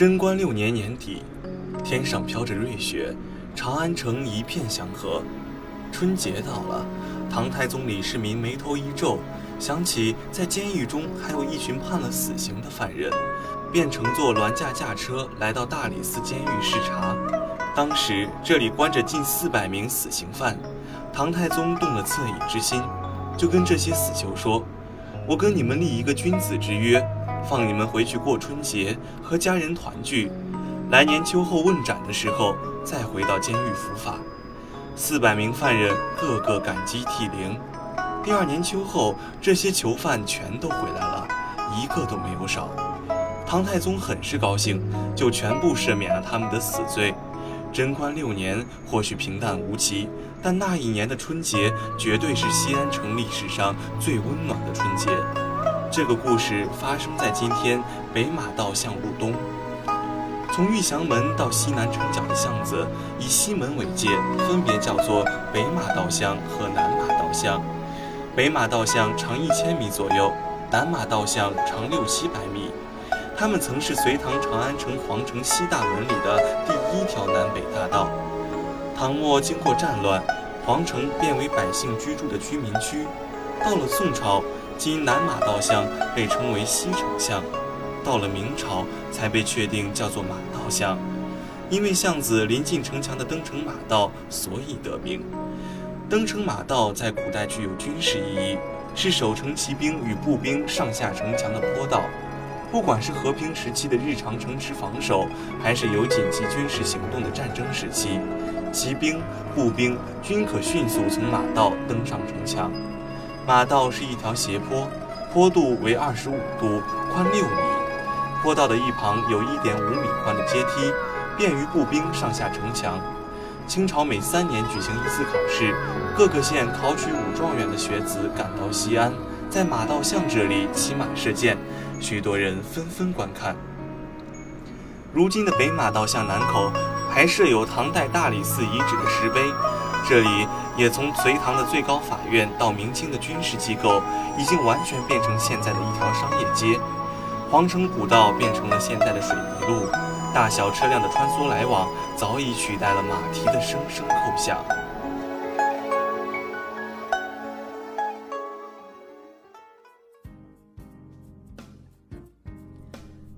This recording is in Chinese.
贞观六年年底，天上飘着瑞雪，长安城一片祥和。春节到了，唐太宗李世民眉头一皱，想起在监狱中还有一群判了死刑的犯人，便乘坐銮驾驾车来到大理寺监狱视察。当时这里关着近四百名死刑犯，唐太宗动了恻隐之心，就跟这些死囚说：“我跟你们立一个君子之约。”放你们回去过春节，和家人团聚。来年秋后问斩的时候，再回到监狱伏法。四百名犯人个个感激涕零。第二年秋后，这些囚犯全都回来了，一个都没有少。唐太宗很是高兴，就全部赦免了他们的死罪。贞观六年或许平淡无奇，但那一年的春节绝对是西安城历史上最温暖的春节。这个故事发生在今天北马道巷路东，从玉祥门到西南城角的巷子，以西门为界，分别叫做北马道巷和南马道巷。北马道巷长一千米左右，南马道巷长六七百米。它们曾是隋唐长安城皇城西大门里的第一条南北大道。唐末经过战乱，皇城变为百姓居住的居民区。到了宋朝。今南马道巷被称为西城巷，到了明朝才被确定叫做马道巷，因为巷子临近城墙的登城马道，所以得名。登城马道在古代具有军事意义，是守城骑兵与步兵上下城墙的坡道。不管是和平时期的日常城池防守，还是有紧急军事行动的战争时期，骑兵、步兵均可迅速从马道登上城墙。马道是一条斜坡，坡度为二十五度，宽六米。坡道的一旁有一点五米宽的阶梯，便于步兵上下城墙。清朝每三年举行一次考试，各个县考取武状元的学子赶到西安，在马道巷这里骑马射箭，许多人纷纷观看。如今的北马道巷南口还设有唐代大理寺遗址的石碑。这里也从隋唐的最高法院到明清的军事机构，已经完全变成现在的一条商业街。皇城古道变成了现在的水泥路，大小车辆的穿梭来往早已取代了马蹄的声声叩响。